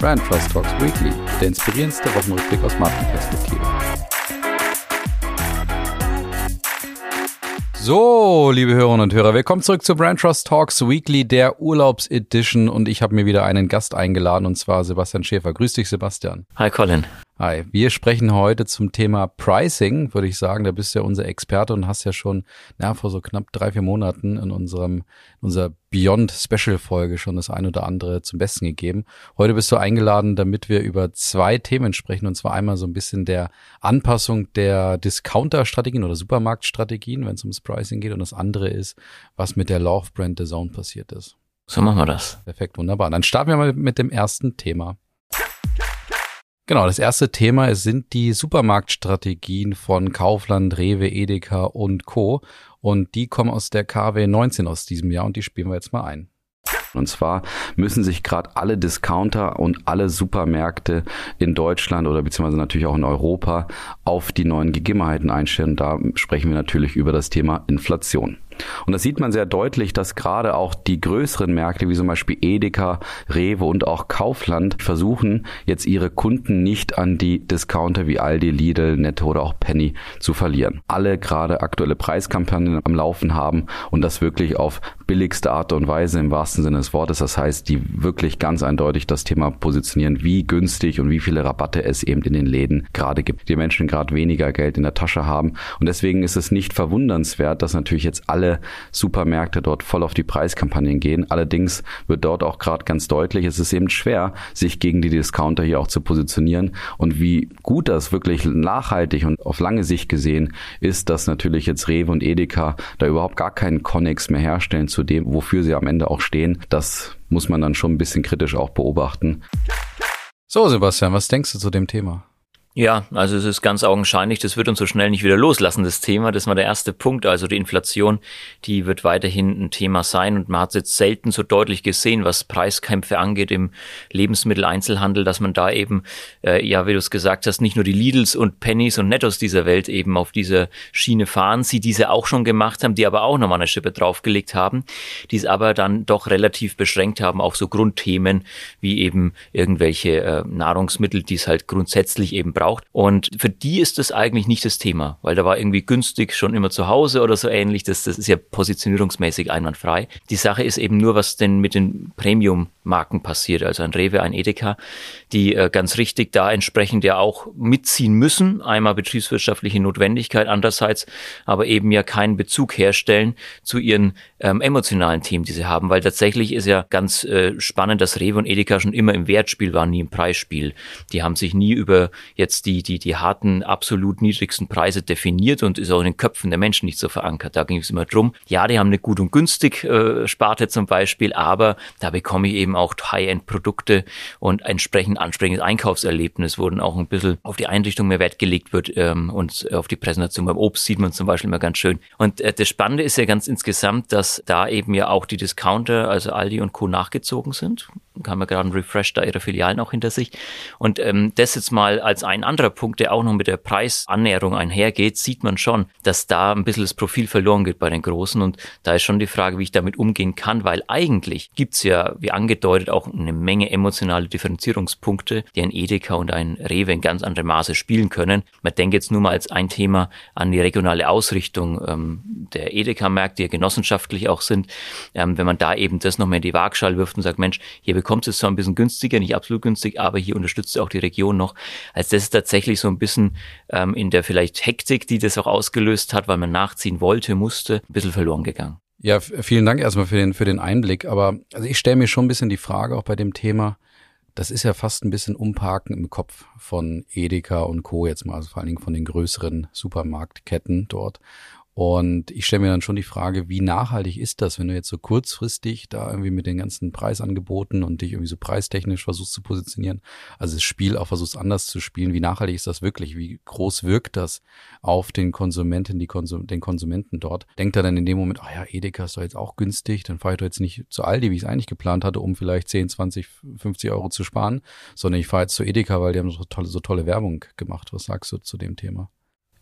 Brand Trust Talks Weekly, der inspirierendste Wochenrückblick aus Markenperspektive. So, liebe Hörerinnen und Hörer, willkommen zurück zu Brand Trust Talks Weekly, der Urlaubsedition und ich habe mir wieder einen Gast eingeladen und zwar Sebastian Schäfer. Grüß dich, Sebastian. Hi, Colin. Hi, wir sprechen heute zum Thema Pricing, würde ich sagen. Da bist du ja unser Experte und hast ja schon na, vor so knapp drei, vier Monaten in unserem in unserer Beyond Special Folge schon das ein oder andere zum Besten gegeben. Heute bist du eingeladen, damit wir über zwei Themen sprechen und zwar einmal so ein bisschen der Anpassung der Discounter-Strategien oder Supermarktstrategien, wenn es ums Pricing geht und das andere ist, was mit der Love Brand The Zone passiert ist. So machen wir das. Perfekt, wunderbar. Dann starten wir mal mit dem ersten Thema. Genau, das erste Thema sind die Supermarktstrategien von Kaufland, Rewe, Edeka und Co. Und die kommen aus der KW 19 aus diesem Jahr und die spielen wir jetzt mal ein. Und zwar müssen sich gerade alle Discounter und alle Supermärkte in Deutschland oder beziehungsweise natürlich auch in Europa auf die neuen Gegebenheiten einstellen. Da sprechen wir natürlich über das Thema Inflation. Und da sieht man sehr deutlich, dass gerade auch die größeren Märkte wie zum Beispiel Edeka, Rewe und auch Kaufland versuchen, jetzt ihre Kunden nicht an die Discounter wie Aldi, Lidl, Netto oder auch Penny zu verlieren. Alle gerade aktuelle Preiskampagnen am Laufen haben und das wirklich auf billigste Art und Weise im wahrsten Sinne des Wortes. Das heißt, die wirklich ganz eindeutig das Thema positionieren, wie günstig und wie viele Rabatte es eben in den Läden gerade gibt. Die Menschen gerade weniger Geld in der Tasche haben. Und deswegen ist es nicht verwundernswert, dass natürlich jetzt alle alle Supermärkte dort voll auf die Preiskampagnen gehen. Allerdings wird dort auch gerade ganz deutlich, es ist eben schwer, sich gegen die Discounter hier auch zu positionieren. Und wie gut das wirklich nachhaltig und auf lange Sicht gesehen ist, dass natürlich jetzt Rewe und Edeka da überhaupt gar keinen Connex mehr herstellen zu dem, wofür sie am Ende auch stehen. Das muss man dann schon ein bisschen kritisch auch beobachten. So, Sebastian, was denkst du zu dem Thema? Ja, also es ist ganz augenscheinlich, das wird uns so schnell nicht wieder loslassen, das Thema. Das war der erste Punkt. Also die Inflation, die wird weiterhin ein Thema sein. Und man hat jetzt selten so deutlich gesehen, was Preiskämpfe angeht im Lebensmitteleinzelhandel, dass man da eben, äh, ja, wie du es gesagt hast, nicht nur die Lidls und Pennies und Nettos dieser Welt eben auf dieser Schiene fahren, sie diese auch schon gemacht haben, die aber auch nochmal eine Schippe draufgelegt haben, die es aber dann doch relativ beschränkt haben auf so Grundthemen wie eben irgendwelche äh, Nahrungsmittel, die es halt grundsätzlich eben braucht braucht. Und für die ist das eigentlich nicht das Thema, weil da war irgendwie günstig schon immer zu Hause oder so ähnlich. Das, das ist ja positionierungsmäßig einwandfrei. Die Sache ist eben nur, was denn mit den Premium-Marken passiert, also ein Rewe, ein Edeka, die äh, ganz richtig da entsprechend ja auch mitziehen müssen. Einmal betriebswirtschaftliche Notwendigkeit, andererseits aber eben ja keinen Bezug herstellen zu ihren ähm, emotionalen Themen, die sie haben, weil tatsächlich ist ja ganz äh, spannend, dass Rewe und Edeka schon immer im Wertspiel waren, nie im Preisspiel. Die haben sich nie über jetzt jetzt die, die, die harten, absolut niedrigsten Preise definiert und ist auch in den Köpfen der Menschen nicht so verankert. Da ging es immer drum. Ja, die haben eine gut und günstig äh, Sparte zum Beispiel, aber da bekomme ich eben auch High-End-Produkte und entsprechend ansprechendes Einkaufserlebnis, wurden auch ein bisschen auf die Einrichtung mehr Wert gelegt wird ähm, und auf die Präsentation beim Obst sieht man zum Beispiel immer ganz schön. Und äh, das Spannende ist ja ganz insgesamt, dass da eben ja auch die Discounter, also Aldi und Co. nachgezogen sind. Haben wir gerade einen Refresh da ihre Filialen auch hinter sich. Und ähm, das jetzt mal als ein anderer Punkt, der auch noch mit der Preisannäherung einhergeht, sieht man schon, dass da ein bisschen das Profil verloren geht bei den Großen. Und da ist schon die Frage, wie ich damit umgehen kann, weil eigentlich gibt's ja, wie angedeutet, auch eine Menge emotionale Differenzierungspunkte, die ein Edeka und ein Rewe in ganz anderem Maße spielen können. Man denkt jetzt nur mal als ein Thema an die regionale Ausrichtung ähm, der Edeka-Märkte, die ja genossenschaftlich auch sind. Ähm, wenn man da eben das nochmal in die Waagschale wirft und sagt, Mensch, hier bekommt es zwar ein bisschen günstiger, nicht absolut günstig, aber hier unterstützt auch die Region noch. Als das ist tatsächlich so ein bisschen ähm, in der vielleicht Hektik, die das auch ausgelöst hat, weil man nachziehen wollte, musste, ein bisschen verloren gegangen. Ja, vielen Dank erstmal für den, für den Einblick. Aber also ich stelle mir schon ein bisschen die Frage auch bei dem Thema, das ist ja fast ein bisschen Umparken im Kopf von Edeka und Co. jetzt mal, also vor allen Dingen von den größeren Supermarktketten dort. Und ich stelle mir dann schon die Frage, wie nachhaltig ist das, wenn du jetzt so kurzfristig da irgendwie mit den ganzen Preisangeboten und dich irgendwie so preistechnisch versuchst zu positionieren, also das Spiel auch versuchst anders zu spielen, wie nachhaltig ist das wirklich? Wie groß wirkt das auf den Konsumenten, die Konsum den Konsumenten dort? Denkt er dann in dem Moment, ah ja, Edeka ist doch jetzt auch günstig, dann fahre ich doch jetzt nicht zu Aldi, wie ich es eigentlich geplant hatte, um vielleicht 10, 20, 50 Euro zu sparen, sondern ich fahre jetzt zu Edeka, weil die haben so tolle, so tolle Werbung gemacht. Was sagst du zu dem Thema?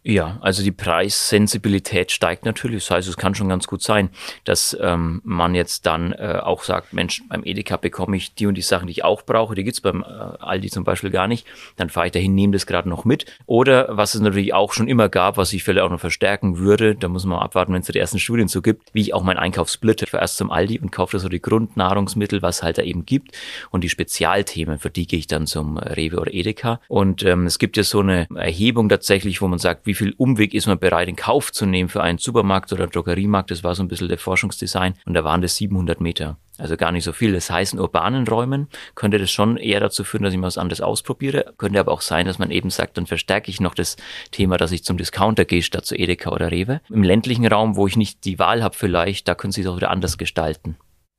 Ja, also die Preissensibilität steigt natürlich. Das heißt, es kann schon ganz gut sein, dass ähm, man jetzt dann äh, auch sagt, Mensch, beim Edeka bekomme ich die und die Sachen, die ich auch brauche. Die gibt's beim äh, Aldi zum Beispiel gar nicht. Dann fahre ich dahin, nehme das gerade noch mit. Oder was es natürlich auch schon immer gab, was ich vielleicht auch noch verstärken würde, da muss man abwarten, wenn es die ersten Studien so gibt, wie ich auch meinen Einkauf splitte. Ich fahre erst zum Aldi und kaufe da so die Grundnahrungsmittel, was halt da eben gibt. Und die Spezialthemen, für die gehe ich dann zum Rewe oder Edeka. Und ähm, es gibt ja so eine Erhebung tatsächlich, wo man sagt, wie viel Umweg ist man bereit in Kauf zu nehmen für einen Supermarkt oder Drogeriemarkt. Das war so ein bisschen der Forschungsdesign. Und da waren das 700 Meter. Also gar nicht so viel. Das heißt, in urbanen Räumen könnte das schon eher dazu führen, dass ich mal was anderes ausprobiere. Könnte aber auch sein, dass man eben sagt, dann verstärke ich noch das Thema, dass ich zum Discounter gehe statt zu Edeka oder Rewe. Im ländlichen Raum, wo ich nicht die Wahl habe vielleicht, da können Sie es auch wieder anders gestalten.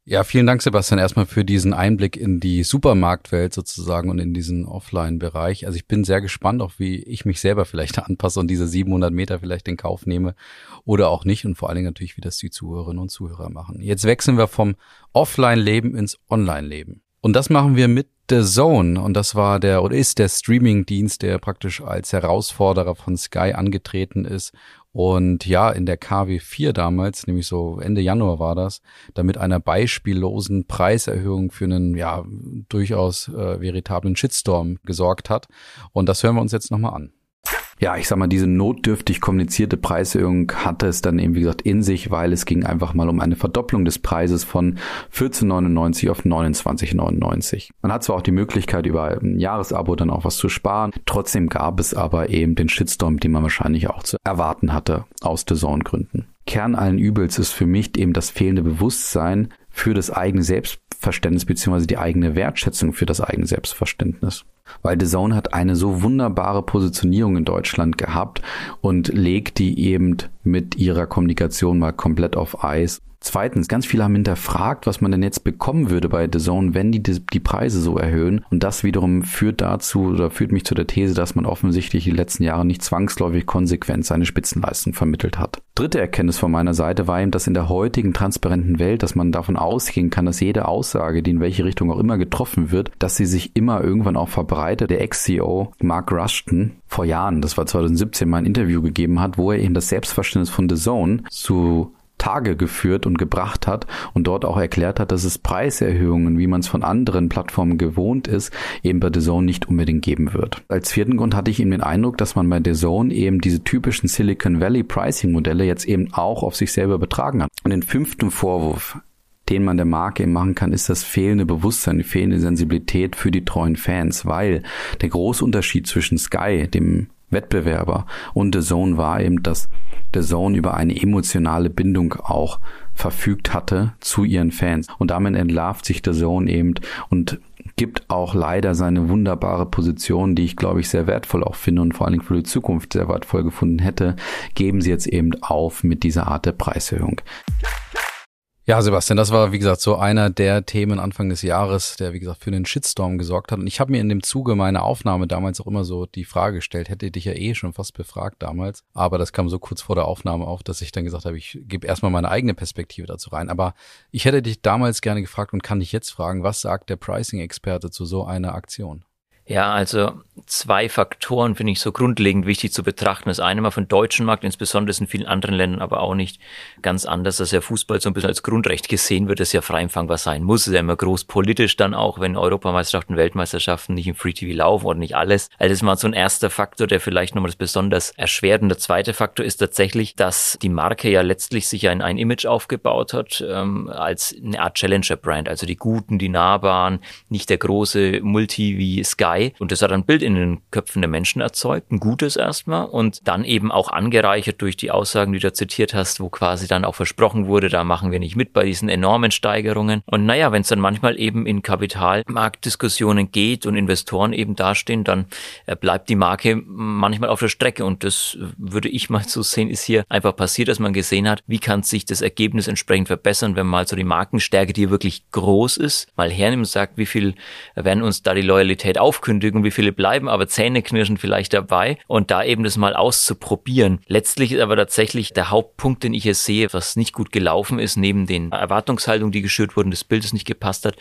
Ja, vielen Dank, Sebastian, erstmal für diesen Einblick in die Supermarktwelt sozusagen und in diesen Offline-Bereich. Also ich bin sehr gespannt, auch wie ich mich selber vielleicht anpasse und diese 700 Meter vielleicht in Kauf nehme oder auch nicht und vor allen Dingen natürlich, wie das die Zuhörerinnen und Zuhörer machen. Jetzt wechseln wir vom Offline-Leben ins Online-Leben. Und das machen wir mit The Zone und das war der oder ist der Streaming-Dienst, der praktisch als Herausforderer von Sky angetreten ist und ja, in der KW4 damals, nämlich so Ende Januar war das, da mit einer beispiellosen Preiserhöhung für einen ja durchaus äh, veritablen Shitstorm gesorgt hat. Und das hören wir uns jetzt nochmal an ja, ich sag mal, diese notdürftig kommunizierte Preiserhöhung hatte es dann eben, wie gesagt, in sich, weil es ging einfach mal um eine Verdopplung des Preises von 14,99 auf 29,99. Man hat zwar auch die Möglichkeit, über ein Jahresabo dann auch was zu sparen, trotzdem gab es aber eben den Shitstorm, den man wahrscheinlich auch zu erwarten hatte, aus Designgründen. Kern allen Übels ist für mich eben das fehlende Bewusstsein für das eigene Selbstverständnis beziehungsweise die eigene Wertschätzung für das eigene Selbstverständnis weil The Zone hat eine so wunderbare Positionierung in Deutschland gehabt und legt die eben mit ihrer Kommunikation mal komplett auf Eis Zweitens, ganz viele haben hinterfragt, was man denn jetzt bekommen würde bei The Zone, wenn die die Preise so erhöhen. Und das wiederum führt dazu oder führt mich zu der These, dass man offensichtlich die letzten Jahre nicht zwangsläufig konsequent seine Spitzenleistung vermittelt hat. Dritte Erkenntnis von meiner Seite war eben, dass in der heutigen transparenten Welt, dass man davon ausgehen kann, dass jede Aussage, die in welche Richtung auch immer getroffen wird, dass sie sich immer irgendwann auch verbreitet. Der Ex-CEO Mark Rushton vor Jahren, das war 2017, mal ein Interview gegeben hat, wo er eben das Selbstverständnis von The Zone zu Tage geführt und gebracht hat und dort auch erklärt hat, dass es Preiserhöhungen, wie man es von anderen Plattformen gewohnt ist, eben bei The Zone nicht unbedingt geben wird. Als vierten Grund hatte ich eben den Eindruck, dass man bei The Zone eben diese typischen Silicon Valley Pricing Modelle jetzt eben auch auf sich selber betragen hat. Und den fünften Vorwurf, den man der Marke eben machen kann, ist das fehlende Bewusstsein, die fehlende Sensibilität für die treuen Fans, weil der große Unterschied zwischen Sky, dem Wettbewerber. Und The Zone war eben, dass The Zone über eine emotionale Bindung auch verfügt hatte zu ihren Fans. Und damit entlarvt sich The Zone eben und gibt auch leider seine wunderbare Position, die ich glaube ich sehr wertvoll auch finde und vor allen Dingen für die Zukunft sehr wertvoll gefunden hätte, geben sie jetzt eben auf mit dieser Art der Preiserhöhung. Ja, Sebastian, das war, wie gesagt, so einer der Themen Anfang des Jahres, der, wie gesagt, für einen Shitstorm gesorgt hat. Und ich habe mir in dem Zuge meiner Aufnahme damals auch immer so die Frage gestellt, hätte dich ja eh schon fast befragt damals. Aber das kam so kurz vor der Aufnahme auf, dass ich dann gesagt habe, ich gebe erstmal meine eigene Perspektive dazu rein. Aber ich hätte dich damals gerne gefragt und kann dich jetzt fragen, was sagt der Pricing-Experte zu so einer Aktion? Ja, also zwei Faktoren finde ich so grundlegend wichtig zu betrachten. Das eine mal den deutschen Markt, insbesondere in vielen anderen Ländern, aber auch nicht ganz anders, dass ja Fußball so ein bisschen als Grundrecht gesehen wird, das ja frei empfangbar sein muss. Es ist ja immer groß politisch dann auch, wenn Europameisterschaften, Weltmeisterschaften nicht im Free TV laufen oder nicht alles. Also das ist mal so ein erster Faktor, der vielleicht nochmal das besonders erschwert. Und der zweite Faktor ist tatsächlich, dass die Marke ja letztlich sich ein, ein Image aufgebaut hat, ähm, als eine Art Challenger-Brand. Also die Guten, die Nahbaren, nicht der große Multi wie Sky. Und das hat ein Bild in den Köpfen der Menschen erzeugt, ein gutes erstmal und dann eben auch angereichert durch die Aussagen, die du zitiert hast, wo quasi dann auch versprochen wurde, da machen wir nicht mit bei diesen enormen Steigerungen. Und naja, wenn es dann manchmal eben in Kapitalmarktdiskussionen geht und Investoren eben dastehen, dann äh, bleibt die Marke manchmal auf der Strecke. Und das würde ich mal so sehen, ist hier einfach passiert, dass man gesehen hat, wie kann sich das Ergebnis entsprechend verbessern, wenn mal so die Markenstärke, die wirklich groß ist, mal hernimmt und sagt, wie viel werden uns da die Loyalität aufkaufen Ankündigung, wie viele bleiben, aber Zähneknirschen vielleicht dabei und da eben das mal auszuprobieren. Letztlich ist aber tatsächlich der Hauptpunkt, den ich hier sehe, was nicht gut gelaufen ist, neben den Erwartungshaltungen, die geschürt wurden, des Bildes nicht gepasst hat,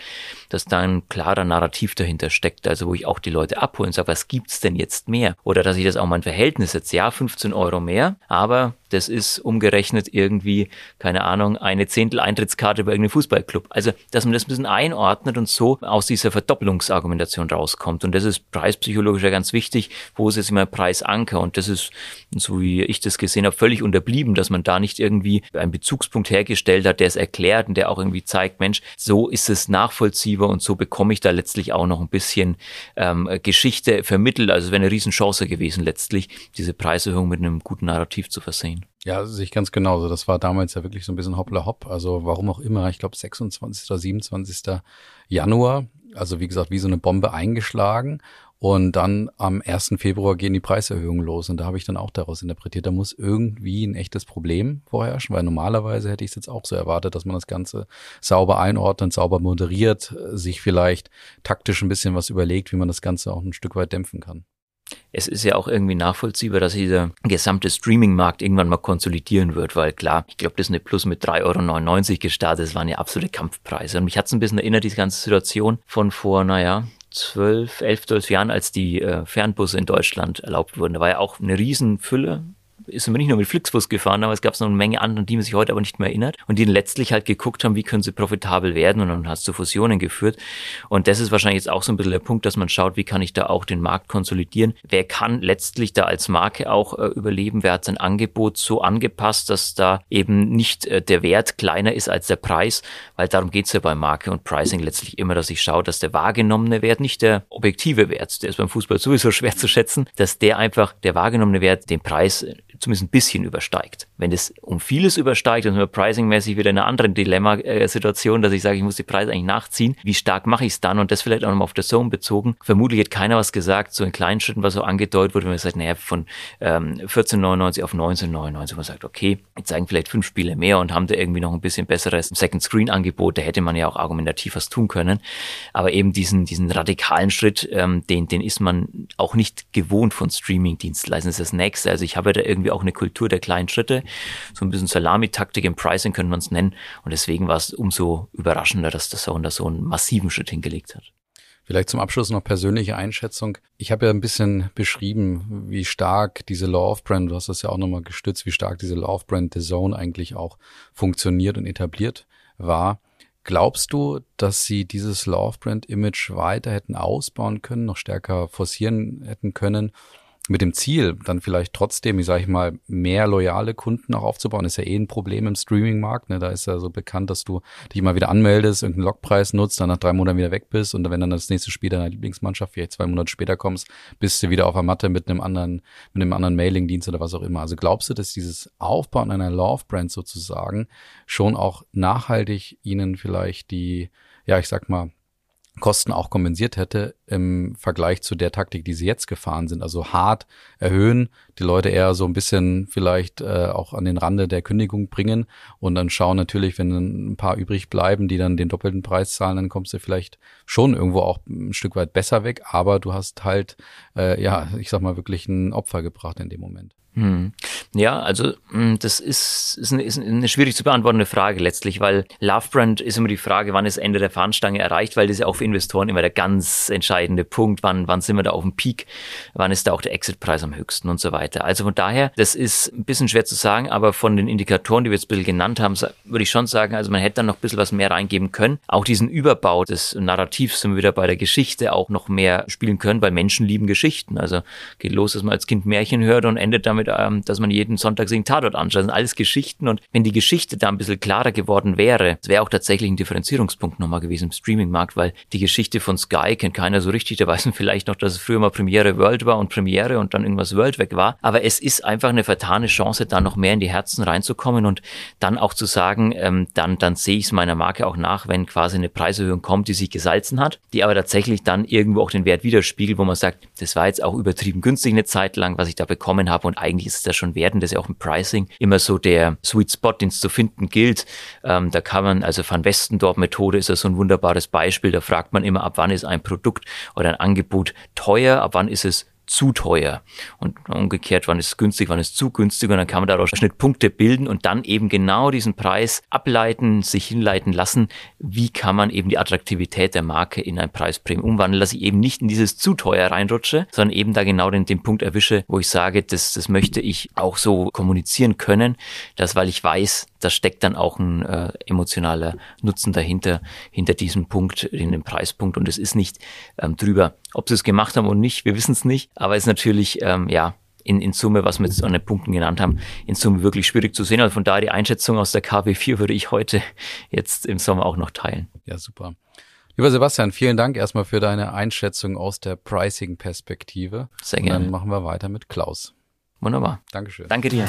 dass da ein klarer Narrativ dahinter steckt, also wo ich auch die Leute abholen sage, was gibt's denn jetzt mehr? Oder dass ich das auch mal ein Verhältnis setze, ja, 15 Euro mehr, aber das ist umgerechnet irgendwie, keine Ahnung, eine Zehntel Eintrittskarte bei irgendeinem Fußballclub. Also, dass man das ein bisschen einordnet und so aus dieser Verdoppelungsargumentation rauskommt. Und das ist preispsychologisch ja ganz wichtig. Wo ist jetzt immer Preisanker? Und das ist, so wie ich das gesehen habe, völlig unterblieben, dass man da nicht irgendwie einen Bezugspunkt hergestellt hat, der es erklärt und der auch irgendwie zeigt, Mensch, so ist es nachvollziehbar und so bekomme ich da letztlich auch noch ein bisschen ähm, Geschichte vermittelt. Also es wäre eine Riesenchance gewesen, letztlich diese Preiserhöhung mit einem guten Narrativ zu versehen. Ja, sehe ich ganz genauso. Das war damals ja wirklich so ein bisschen hoppla hopp. Also warum auch immer, ich glaube 26. oder 27. Januar. Also wie gesagt, wie so eine Bombe eingeschlagen. Und dann am 1. Februar gehen die Preiserhöhungen los. Und da habe ich dann auch daraus interpretiert, da muss irgendwie ein echtes Problem vorherrschen, weil normalerweise hätte ich es jetzt auch so erwartet, dass man das Ganze sauber einordnet, sauber moderiert, sich vielleicht taktisch ein bisschen was überlegt, wie man das Ganze auch ein Stück weit dämpfen kann es ist ja auch irgendwie nachvollziehbar, dass dieser gesamte Streaming-Markt irgendwann mal konsolidieren wird, weil klar, ich glaube, Disney Plus mit 3,99 Euro gestartet, das waren ja absolute Kampfpreise. Und mich hat es ein bisschen erinnert, diese ganze Situation von vor, naja, zwölf, elf, zwölf Jahren, als die äh, Fernbusse in Deutschland erlaubt wurden. Da war ja auch eine Riesenfülle ist man nicht nur mit Flixbus gefahren, aber es gab noch eine Menge anderen, die man sich heute aber nicht mehr erinnert und die letztlich halt geguckt haben, wie können sie profitabel werden und dann hat es zu Fusionen geführt. Und das ist wahrscheinlich jetzt auch so ein bisschen der Punkt, dass man schaut, wie kann ich da auch den Markt konsolidieren? Wer kann letztlich da als Marke auch äh, überleben? Wer hat sein Angebot so angepasst, dass da eben nicht äh, der Wert kleiner ist als der Preis? Weil darum geht's ja bei Marke und Pricing letztlich immer, dass ich schaue, dass der wahrgenommene Wert, nicht der objektive Wert, der ist beim Fußball sowieso schwer zu schätzen, dass der einfach, der wahrgenommene Wert, den Preis zumindest ein bisschen übersteigt. Wenn es um vieles übersteigt, dann sind wir pricingmäßig wieder in einer anderen Dilemma-Situation, dass ich sage, ich muss die Preise eigentlich nachziehen. Wie stark mache ich es dann? Und das vielleicht auch nochmal auf der Zone bezogen. Vermutlich hat keiner was gesagt, so in kleinen Schritten, was so angedeutet wurde, wenn man sagt, naja, von ähm, 14,99 auf 19,99, man sagt, okay, jetzt zeigen vielleicht fünf Spiele mehr und haben da irgendwie noch ein bisschen besseres Second-Screen-Angebot, da hätte man ja auch argumentativ was tun können. Aber eben diesen, diesen radikalen Schritt, ähm, den, den ist man auch nicht gewohnt von Streaming-Dienstleistern. Das ist das Nächste. Also ich habe da irgendwie auch eine Kultur der kleinen Schritte. So ein bisschen Salamitaktik im Pricing könnte man es nennen. Und deswegen war es umso überraschender, dass der Zone so einen massiven Schritt hingelegt hat. Vielleicht zum Abschluss noch persönliche Einschätzung. Ich habe ja ein bisschen beschrieben, wie stark diese of Brand, du hast das ja auch nochmal gestützt, wie stark diese of Brand The Zone eigentlich auch funktioniert und etabliert war. Glaubst du, dass sie dieses of Brand Image weiter hätten ausbauen können, noch stärker forcieren hätten können mit dem Ziel, dann vielleicht trotzdem, wie sage ich mal, mehr loyale Kunden auch aufzubauen, ist ja eh ein Problem im Streaming-Markt. Ne? Da ist ja so bekannt, dass du dich mal wieder anmeldest, irgendeinen Logpreis nutzt, dann nach drei Monaten wieder weg bist und wenn dann das nächste Spiel deiner Lieblingsmannschaft vielleicht zwei Monate später kommst, bist du wieder auf der Matte mit einem anderen, mit einem anderen Mailing-Dienst oder was auch immer. Also glaubst du, dass dieses Aufbauen einer Love-Brand sozusagen schon auch nachhaltig ihnen vielleicht die, ja, ich sag mal, Kosten auch kompensiert hätte im Vergleich zu der Taktik, die sie jetzt gefahren sind. Also hart erhöhen, die Leute eher so ein bisschen vielleicht äh, auch an den Rande der Kündigung bringen und dann schauen natürlich, wenn ein paar übrig bleiben, die dann den doppelten Preis zahlen, dann kommst du vielleicht schon irgendwo auch ein Stück weit besser weg, aber du hast halt, äh, ja, ich sag mal, wirklich ein Opfer gebracht in dem Moment. Hm. Ja, also hm, das ist, ist, eine, ist eine schwierig zu beantwortende Frage letztlich, weil Love Brand ist immer die Frage, wann ist Ende der Fahnenstange erreicht, weil das ist ja auch für Investoren immer der ganz entscheidende Punkt, wann, wann sind wir da auf dem Peak, wann ist da auch der Exitpreis am höchsten und so weiter. Also von daher, das ist ein bisschen schwer zu sagen, aber von den Indikatoren, die wir jetzt ein bisschen genannt haben, würde ich schon sagen, also man hätte dann noch ein bisschen was mehr reingeben können. Auch diesen Überbau des Narrativs sind wir wieder bei der Geschichte auch noch mehr spielen können, weil Menschen lieben Geschichten. Also geht los, dass man als Kind Märchen hört und endet damit damit, ähm, dass man jeden Sonntag sich einen Tatort anschaut. Das sind alles Geschichten und wenn die Geschichte da ein bisschen klarer geworden wäre, wäre auch tatsächlich ein Differenzierungspunkt nochmal gewesen im Streaming-Markt, weil die Geschichte von Sky kennt keiner so richtig. Da weiß man vielleicht noch, dass es früher mal Premiere World war und Premiere und dann irgendwas World weg war. Aber es ist einfach eine vertane Chance, da noch mehr in die Herzen reinzukommen und dann auch zu sagen, ähm, dann, dann sehe ich es meiner Marke auch nach, wenn quasi eine Preiserhöhung kommt, die sich gesalzen hat, die aber tatsächlich dann irgendwo auch den Wert widerspiegelt, wo man sagt, das war jetzt auch übertrieben günstig eine Zeit lang, was ich da bekommen habe und eigentlich eigentlich ist es das schon wert das ist ja auch im Pricing immer so der Sweet Spot, den es zu finden gilt. Ähm, da kann man, also Van Westendorp Methode ist ja so ein wunderbares Beispiel. Da fragt man immer, ab wann ist ein Produkt oder ein Angebot teuer, ab wann ist es zu teuer. Und umgekehrt, wann ist es günstig, wann ist es zu günstig. Und dann kann man daraus Schnittpunkte bilden und dann eben genau diesen Preis ableiten, sich hinleiten lassen. Wie kann man eben die Attraktivität der Marke in ein Preispremium umwandeln, dass ich eben nicht in dieses zu teuer reinrutsche, sondern eben da genau den, den Punkt erwische, wo ich sage, das, das möchte ich auch so kommunizieren können, dass weil ich weiß, da steckt dann auch ein äh, emotionaler Nutzen dahinter, hinter diesem Punkt, in dem Preispunkt. Und es ist nicht ähm, drüber. Ob sie es gemacht haben oder nicht, wir wissen es nicht. Aber es ist natürlich, ähm, ja, in, in Summe, was wir jetzt an den Punkten genannt haben, in Summe wirklich schwierig zu sehen. Also von daher die Einschätzung aus der KW4 würde ich heute jetzt im Sommer auch noch teilen. Ja, super. Lieber Sebastian, vielen Dank erstmal für deine Einschätzung aus der Pricing-Perspektive. Sehr gerne. Und dann machen wir weiter mit Klaus. Wunderbar. Dankeschön. Danke dir.